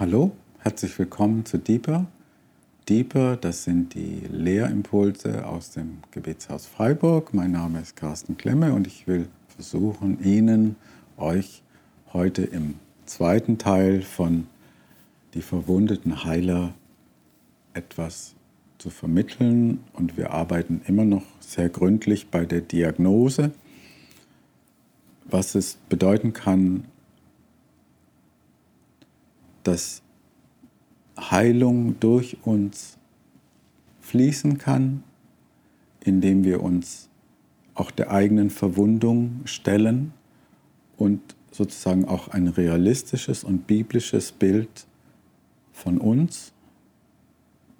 Hallo, herzlich willkommen zu Deeper. Deeper, das sind die Lehrimpulse aus dem Gebetshaus Freiburg. Mein Name ist Carsten Klemme und ich will versuchen, Ihnen, euch heute im zweiten Teil von Die verwundeten Heiler etwas zu vermitteln. Und wir arbeiten immer noch sehr gründlich bei der Diagnose, was es bedeuten kann, dass Heilung durch uns fließen kann, indem wir uns auch der eigenen Verwundung stellen und sozusagen auch ein realistisches und biblisches Bild von uns,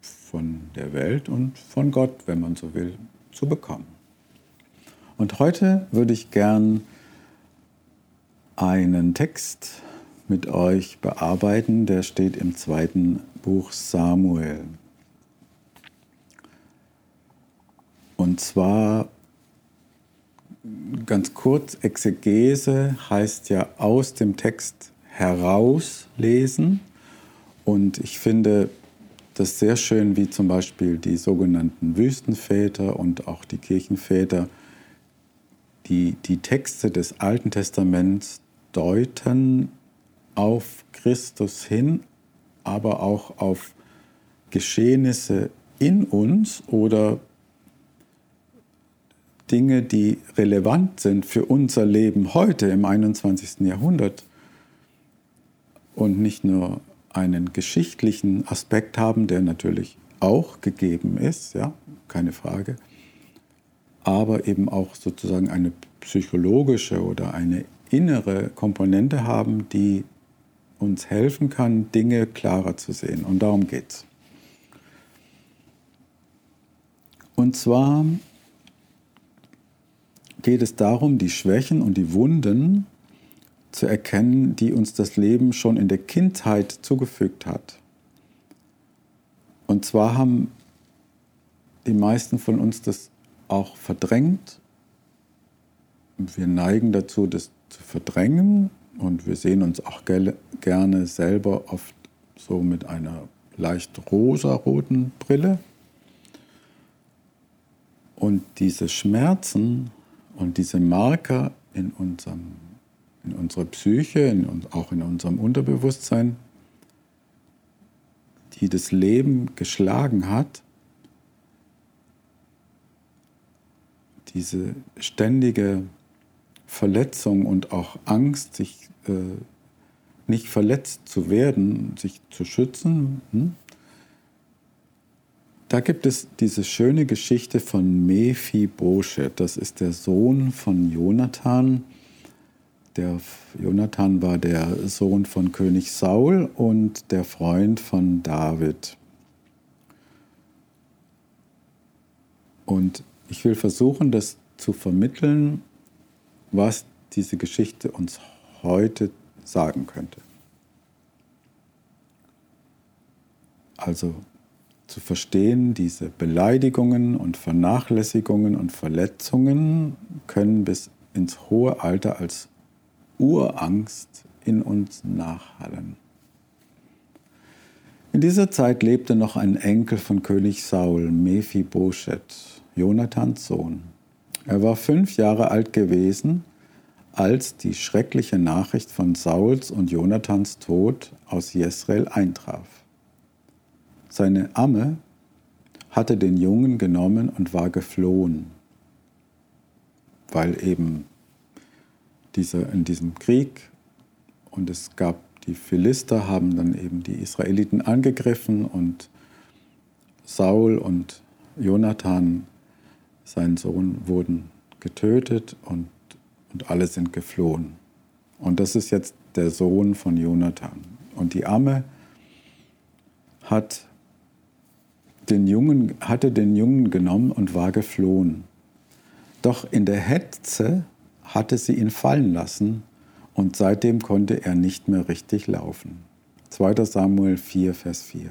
von der Welt und von Gott, wenn man so will, zu bekommen. Und heute würde ich gern einen Text mit euch bearbeiten. Der steht im zweiten Buch Samuel. Und zwar ganz kurz, Exegese heißt ja aus dem Text herauslesen. Und ich finde das sehr schön, wie zum Beispiel die sogenannten Wüstenväter und auch die Kirchenväter die, die Texte des Alten Testaments deuten auf Christus hin, aber auch auf Geschehnisse in uns oder Dinge, die relevant sind für unser Leben heute im 21. Jahrhundert und nicht nur einen geschichtlichen Aspekt haben, der natürlich auch gegeben ist, ja, keine Frage, aber eben auch sozusagen eine psychologische oder eine innere Komponente haben, die uns helfen kann, Dinge klarer zu sehen. Und darum geht es. Und zwar geht es darum, die Schwächen und die Wunden zu erkennen, die uns das Leben schon in der Kindheit zugefügt hat. Und zwar haben die meisten von uns das auch verdrängt. Wir neigen dazu, das zu verdrängen und wir sehen uns auch gerne selber oft so mit einer leicht rosaroten Brille. Und diese Schmerzen und diese Marker in, unserem, in unserer Psyche, in, auch in unserem Unterbewusstsein, die das Leben geschlagen hat, diese ständige Verletzung und auch Angst, sich äh, nicht verletzt zu werden, sich zu schützen. Hm? Da gibt es diese schöne Geschichte von Mephibosheth. Das ist der Sohn von Jonathan. Der Jonathan war der Sohn von König Saul und der Freund von David. Und ich will versuchen, das zu vermitteln was diese Geschichte uns heute sagen könnte. Also zu verstehen, diese Beleidigungen und Vernachlässigungen und Verletzungen können bis ins hohe Alter als Urangst in uns nachhallen. In dieser Zeit lebte noch ein Enkel von König Saul, Mephibosheth, Jonathans Sohn. Er war fünf Jahre alt gewesen, als die schreckliche Nachricht von Sauls und Jonathans Tod aus Jesrael eintraf. Seine Amme hatte den Jungen genommen und war geflohen, weil eben dieser, in diesem Krieg und es gab die Philister haben dann eben die Israeliten angegriffen und Saul und Jonathan sein Sohn wurden getötet und, und alle sind geflohen. Und das ist jetzt der Sohn von Jonathan. Und die Amme hat den Jungen, hatte den Jungen genommen und war geflohen. Doch in der Hetze hatte sie ihn fallen lassen und seitdem konnte er nicht mehr richtig laufen. 2. Samuel 4, Vers 4.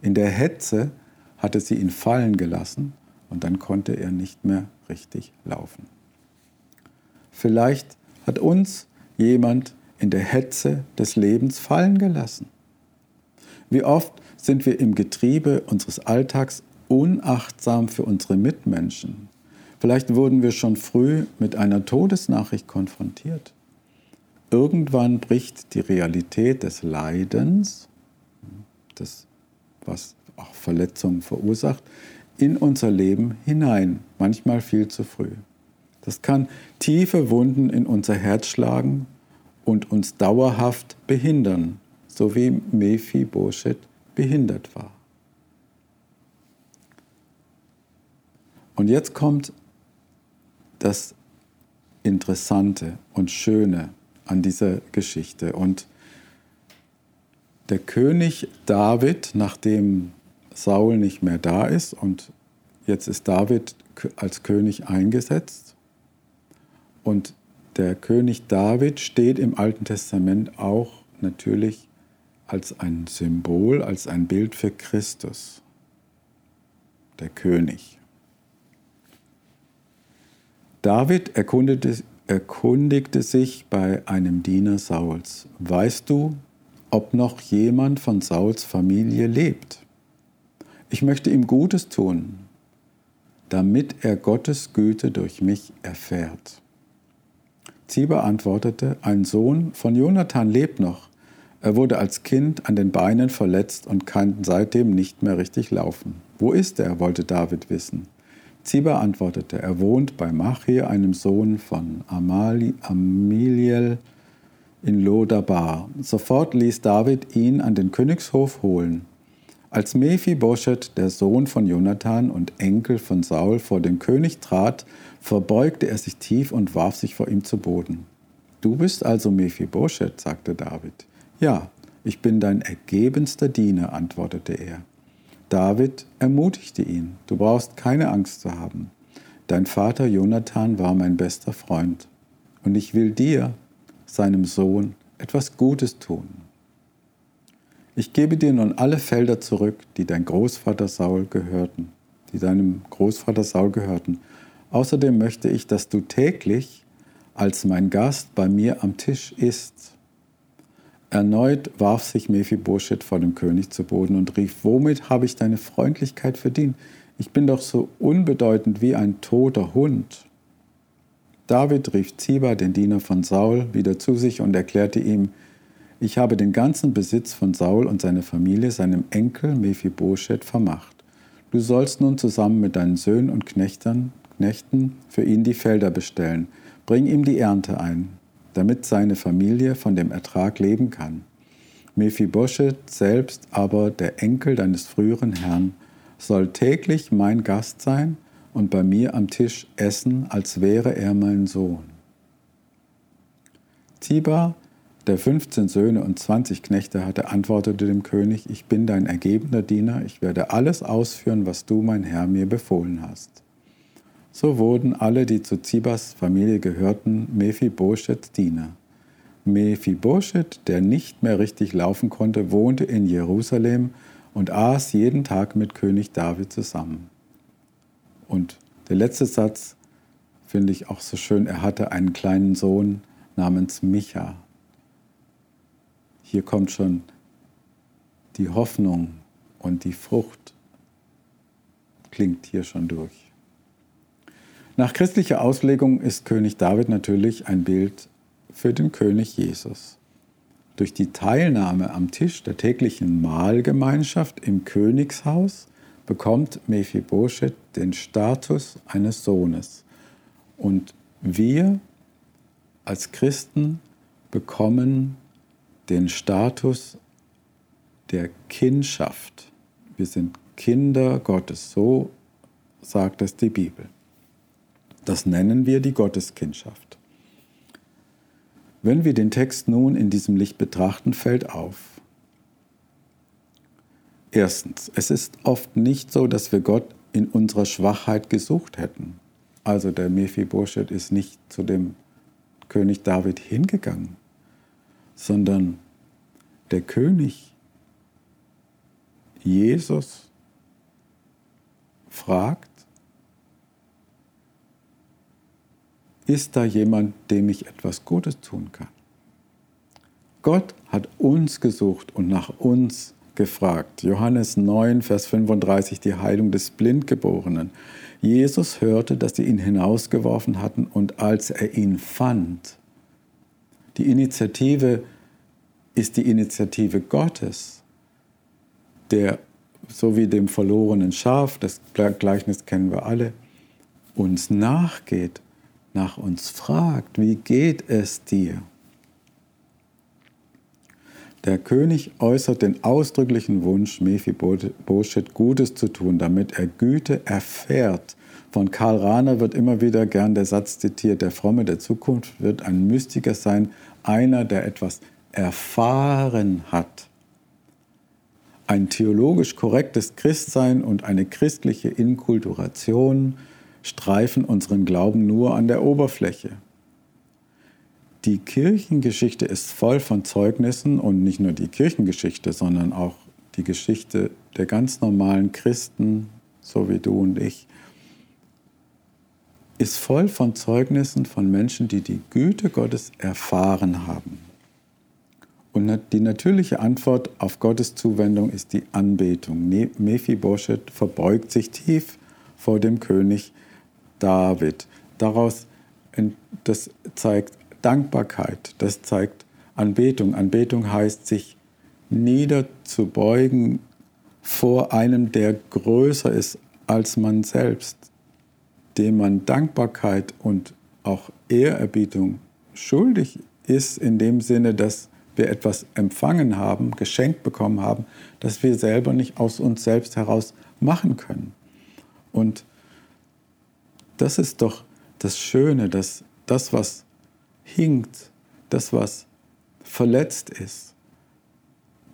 In der Hetze hatte sie ihn fallen gelassen und dann konnte er nicht mehr richtig laufen. Vielleicht hat uns jemand in der Hetze des Lebens fallen gelassen. Wie oft sind wir im Getriebe unseres Alltags unachtsam für unsere Mitmenschen. Vielleicht wurden wir schon früh mit einer Todesnachricht konfrontiert. Irgendwann bricht die Realität des Leidens, das, was auch Verletzungen verursacht, in unser Leben hinein, manchmal viel zu früh. Das kann tiefe Wunden in unser Herz schlagen und uns dauerhaft behindern, so wie Mephibosheth behindert war. Und jetzt kommt das Interessante und Schöne an dieser Geschichte. Und der König David, nachdem Saul nicht mehr da ist und jetzt ist David als König eingesetzt und der König David steht im Alten Testament auch natürlich als ein Symbol, als ein Bild für Christus, der König. David erkundete, erkundigte sich bei einem Diener Sauls, weißt du, ob noch jemand von Sauls Familie lebt? Ich möchte ihm Gutes tun, damit er Gottes Güte durch mich erfährt. Ziba antwortete, ein Sohn von Jonathan lebt noch. Er wurde als Kind an den Beinen verletzt und kann seitdem nicht mehr richtig laufen. Wo ist er? wollte David wissen. Ziba antwortete, er wohnt bei Machir, einem Sohn von Amali, Amiliel in Lodabar. Sofort ließ David ihn an den Königshof holen. Als Mephibosheth, der Sohn von Jonathan und Enkel von Saul, vor den König trat, verbeugte er sich tief und warf sich vor ihm zu Boden. Du bist also Mephibosheth, sagte David. Ja, ich bin dein ergebenster Diener, antwortete er. David ermutigte ihn, du brauchst keine Angst zu haben. Dein Vater Jonathan war mein bester Freund und ich will dir, seinem Sohn, etwas Gutes tun. Ich gebe dir nun alle Felder zurück, die dein Großvater Saul gehörten, die deinem Großvater Saul gehörten. Außerdem möchte ich, dass du täglich als mein Gast bei mir am Tisch isst Erneut warf sich Mephibosheth vor dem König zu Boden und rief, womit habe ich deine Freundlichkeit verdient? Ich bin doch so unbedeutend wie ein toter Hund. David rief Ziba, den Diener von Saul, wieder zu sich und erklärte ihm, ich habe den ganzen Besitz von Saul und seiner Familie seinem Enkel Mephibosheth vermacht. Du sollst nun zusammen mit deinen Söhnen und Knechtern, Knechten für ihn die Felder bestellen. Bring ihm die Ernte ein damit seine Familie von dem Ertrag leben kann. Mephibosheth selbst aber, der Enkel deines früheren Herrn, soll täglich mein Gast sein und bei mir am Tisch essen, als wäre er mein Sohn. Ziba, der 15 Söhne und 20 Knechte hatte, antwortete dem König, ich bin dein ergebener Diener, ich werde alles ausführen, was du, mein Herr, mir befohlen hast. So wurden alle, die zu Zibas Familie gehörten, Mephibosheths Diener. Mephibosheth, der nicht mehr richtig laufen konnte, wohnte in Jerusalem und aß jeden Tag mit König David zusammen. Und der letzte Satz finde ich auch so schön. Er hatte einen kleinen Sohn namens Micha. Hier kommt schon die Hoffnung und die Frucht, klingt hier schon durch. Nach christlicher Auslegung ist König David natürlich ein Bild für den König Jesus. Durch die Teilnahme am Tisch der täglichen Mahlgemeinschaft im Königshaus bekommt Mephibosheth den Status eines Sohnes. Und wir als Christen bekommen den Status der Kindschaft. Wir sind Kinder Gottes, so sagt es die Bibel. Das nennen wir die Gotteskindschaft. Wenn wir den Text nun in diesem Licht betrachten, fällt auf. Erstens, es ist oft nicht so, dass wir Gott in unserer Schwachheit gesucht hätten. Also der Mephibosheth ist nicht zu dem König David hingegangen, sondern der König Jesus fragt, ist da jemand, dem ich etwas Gutes tun kann? Gott hat uns gesucht und nach uns gefragt. Johannes 9, Vers 35, die Heilung des Blindgeborenen. Jesus hörte, dass sie ihn hinausgeworfen hatten und als er ihn fand, die Initiative ist die Initiative Gottes, der, so wie dem verlorenen Schaf, das Gleichnis kennen wir alle, uns nachgeht, nach uns fragt, wie geht es dir? Der König äußert den ausdrücklichen Wunsch, Mephibosheth Gutes zu tun, damit er Güte erfährt. Von Karl Rahner wird immer wieder gern der Satz zitiert, der Fromme der Zukunft wird ein Mystiker sein, einer, der etwas erfahren hat. Ein theologisch korrektes Christsein und eine christliche Inkulturation streifen unseren Glauben nur an der Oberfläche. Die Kirchengeschichte ist voll von Zeugnissen und nicht nur die Kirchengeschichte, sondern auch die Geschichte der ganz normalen Christen, so wie du und ich, ist voll von Zeugnissen von Menschen, die die Güte Gottes erfahren haben. Und die natürliche Antwort auf Gottes Zuwendung ist die Anbetung. Mephibosheth verbeugt sich tief vor dem König David. Daraus das zeigt Dankbarkeit, das zeigt Anbetung. Anbetung heißt, sich niederzubeugen vor einem, der größer ist als man selbst, dem man Dankbarkeit und auch Ehrerbietung schuldig ist, in dem Sinne, dass wir etwas empfangen haben, geschenkt bekommen haben, das wir selber nicht aus uns selbst heraus machen können. Und das ist doch das Schöne, dass das, was hinkt, das, was verletzt ist,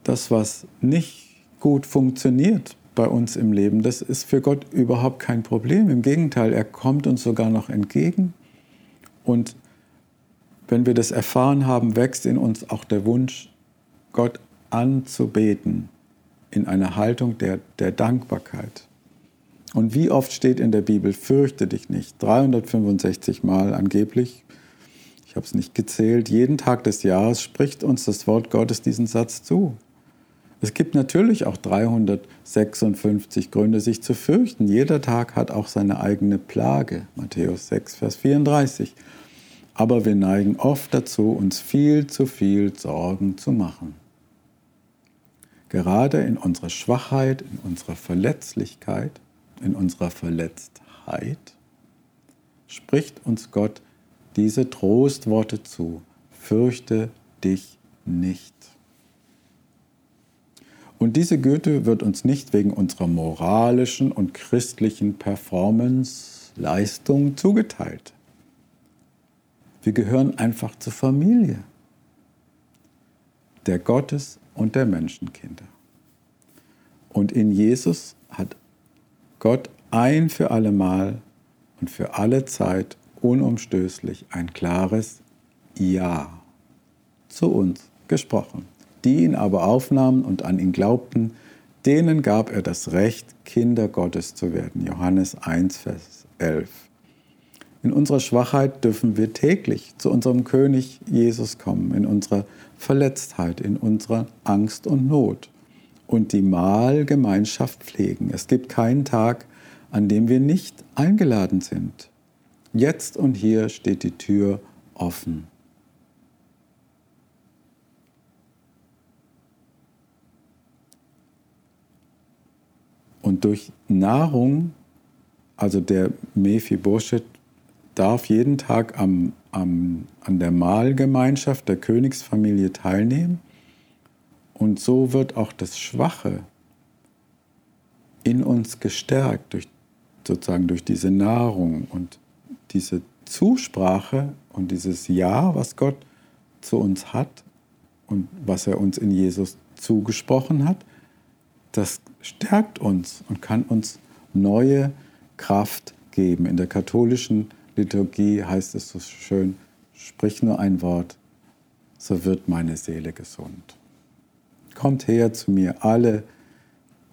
das, was nicht gut funktioniert bei uns im Leben, das ist für Gott überhaupt kein Problem. Im Gegenteil, er kommt uns sogar noch entgegen. Und wenn wir das erfahren haben, wächst in uns auch der Wunsch, Gott anzubeten in einer Haltung der, der Dankbarkeit. Und wie oft steht in der Bibel, fürchte dich nicht, 365 Mal angeblich, ich habe es nicht gezählt, jeden Tag des Jahres spricht uns das Wort Gottes diesen Satz zu. Es gibt natürlich auch 356 Gründe, sich zu fürchten. Jeder Tag hat auch seine eigene Plage. Matthäus 6, Vers 34. Aber wir neigen oft dazu, uns viel zu viel Sorgen zu machen. Gerade in unserer Schwachheit, in unserer Verletzlichkeit, in unserer Verletztheit spricht uns Gott diese Trostworte zu. Fürchte dich nicht. Und diese Güte wird uns nicht wegen unserer moralischen und christlichen Performance, Leistung zugeteilt. Wir gehören einfach zur Familie der Gottes- und der Menschenkinder. Und in Jesus hat Gott ein für allemal und für alle Zeit unumstößlich ein klares Ja zu uns gesprochen. Die ihn aber aufnahmen und an ihn glaubten, denen gab er das Recht, Kinder Gottes zu werden. Johannes 1, Vers 11. In unserer Schwachheit dürfen wir täglich zu unserem König Jesus kommen, in unserer Verletztheit, in unserer Angst und Not und die Mahlgemeinschaft pflegen. Es gibt keinen Tag, an dem wir nicht eingeladen sind. Jetzt und hier steht die Tür offen. Und durch Nahrung, also der Mephibosheth darf jeden Tag am, am, an der Mahlgemeinschaft der Königsfamilie teilnehmen. Und so wird auch das Schwache in uns gestärkt, durch, sozusagen durch diese Nahrung und diese Zusprache und dieses Ja, was Gott zu uns hat und was er uns in Jesus zugesprochen hat, das stärkt uns und kann uns neue Kraft geben. In der katholischen Liturgie heißt es so schön, sprich nur ein Wort, so wird meine Seele gesund. Kommt her zu mir, alle,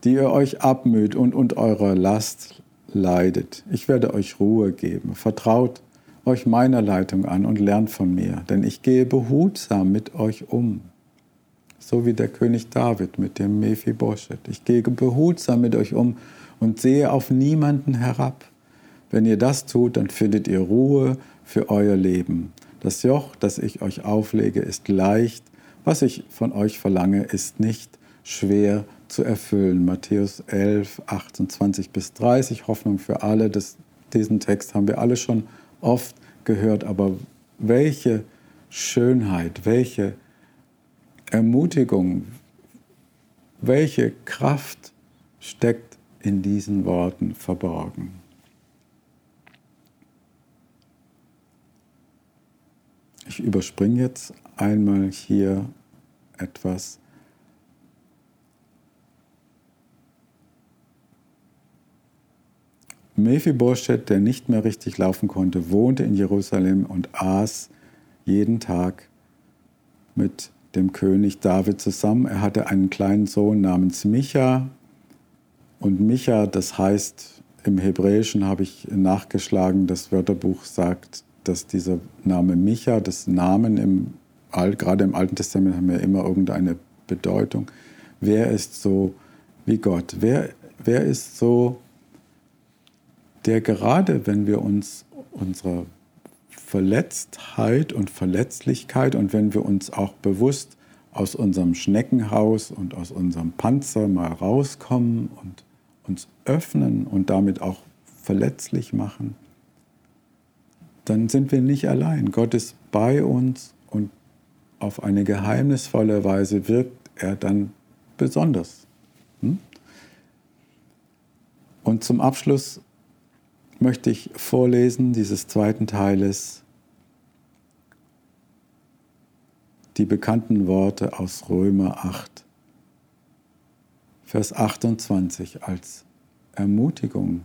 die ihr euch abmüht und unter eurer Last leidet. Ich werde euch Ruhe geben. Vertraut euch meiner Leitung an und lernt von mir, denn ich gehe behutsam mit euch um. So wie der König David mit dem Mephibosheth. Ich gehe behutsam mit euch um und sehe auf niemanden herab. Wenn ihr das tut, dann findet ihr Ruhe für euer Leben. Das Joch, das ich euch auflege, ist leicht. Was ich von euch verlange, ist nicht schwer zu erfüllen. Matthäus 11, 28 bis 30, Hoffnung für alle. Das, diesen Text haben wir alle schon oft gehört, aber welche Schönheit, welche Ermutigung, welche Kraft steckt in diesen Worten verborgen. Ich überspringe jetzt einmal hier etwas. Mephibosheth, der nicht mehr richtig laufen konnte, wohnte in Jerusalem und aß jeden Tag mit dem König David zusammen. Er hatte einen kleinen Sohn namens Micha. Und Micha, das heißt, im Hebräischen habe ich nachgeschlagen, das Wörterbuch sagt, dass dieser Name Micha, das Namen im, gerade im Alten Testament haben ja immer irgendeine Bedeutung. Wer ist so wie Gott? Wer, wer ist so, der gerade, wenn wir uns unserer Verletztheit und Verletzlichkeit und wenn wir uns auch bewusst aus unserem Schneckenhaus und aus unserem Panzer mal rauskommen und uns öffnen und damit auch verletzlich machen, dann sind wir nicht allein. Gott ist bei uns und auf eine geheimnisvolle Weise wirkt er dann besonders. Hm? Und zum Abschluss möchte ich vorlesen dieses zweiten Teiles die bekannten Worte aus Römer 8, Vers 28 als Ermutigung,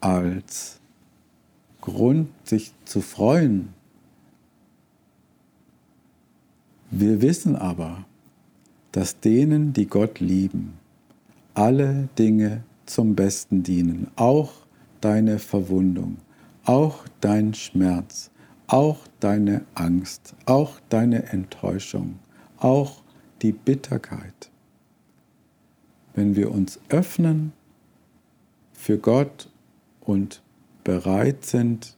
als Grund, sich zu freuen. Wir wissen aber, dass denen, die Gott lieben, alle Dinge zum Besten dienen, auch deine Verwundung, auch dein Schmerz, auch deine Angst, auch deine Enttäuschung, auch die Bitterkeit. Wenn wir uns öffnen für Gott und bereit sind,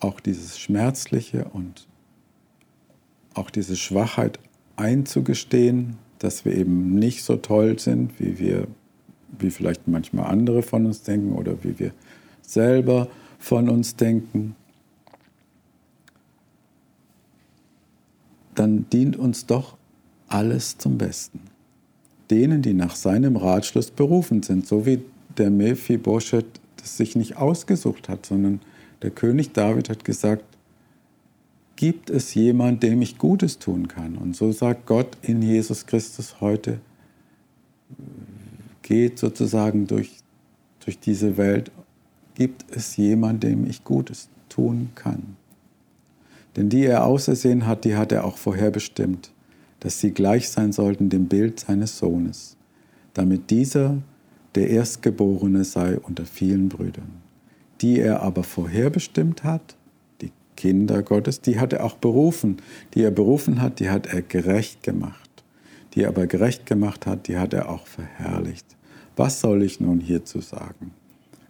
auch dieses Schmerzliche und auch diese Schwachheit einzugestehen, dass wir eben nicht so toll sind, wie wir, wie vielleicht manchmal andere von uns denken oder wie wir selber von uns denken, dann dient uns doch alles zum Besten. Denen, die nach seinem Ratschluss berufen sind, so wie der Mephibosheth das sich nicht ausgesucht hat, sondern der König David hat gesagt, gibt es jemand, dem ich Gutes tun kann? Und so sagt Gott in Jesus Christus heute, geht sozusagen durch, durch diese Welt, gibt es jemand, dem ich Gutes tun kann? Denn die er ausersehen hat, die hat er auch vorherbestimmt, dass sie gleich sein sollten dem Bild seines Sohnes, damit dieser der Erstgeborene sei unter vielen Brüdern. Die er aber vorherbestimmt hat, Kinder Gottes, die hat er auch berufen. Die er berufen hat, die hat er gerecht gemacht. Die er aber gerecht gemacht hat, die hat er auch verherrlicht. Was soll ich nun hierzu sagen?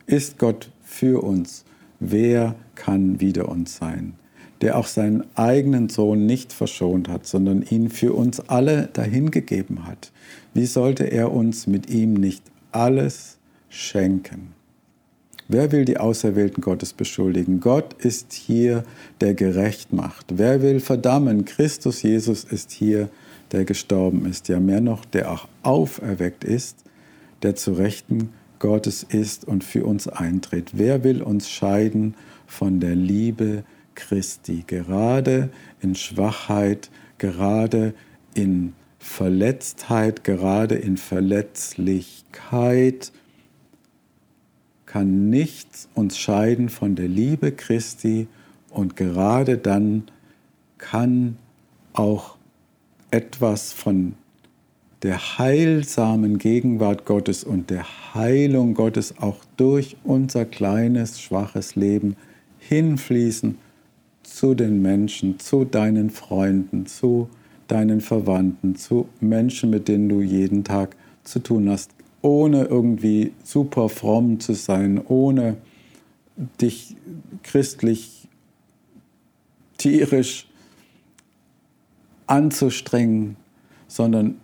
Ist Gott für uns? Wer kann wider uns sein? Der auch seinen eigenen Sohn nicht verschont hat, sondern ihn für uns alle dahingegeben hat. Wie sollte er uns mit ihm nicht alles schenken? Wer will die Auserwählten Gottes beschuldigen? Gott ist hier, der gerecht macht. Wer will verdammen? Christus Jesus ist hier, der gestorben ist. Ja, mehr noch, der auch auferweckt ist, der zu Rechten Gottes ist und für uns eintritt. Wer will uns scheiden von der Liebe Christi? Gerade in Schwachheit, gerade in Verletztheit, gerade in Verletzlichkeit, kann nichts uns scheiden von der Liebe Christi und gerade dann kann auch etwas von der heilsamen Gegenwart Gottes und der Heilung Gottes auch durch unser kleines, schwaches Leben hinfließen zu den Menschen, zu deinen Freunden, zu deinen Verwandten, zu Menschen, mit denen du jeden Tag zu tun hast, ohne irgendwie super fromm zu sein, ohne dich christlich, tierisch anzustrengen, sondern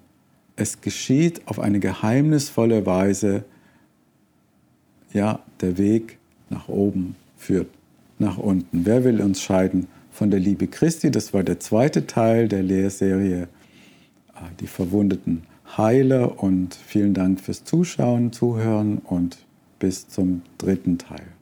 es geschieht auf eine geheimnisvolle Weise, ja, der Weg nach oben führt nach unten. Wer will uns scheiden von der Liebe Christi? Das war der zweite Teil der Lehrserie, ah, die verwundeten Heiler. Und vielen Dank fürs Zuschauen, Zuhören und bis zum dritten Teil.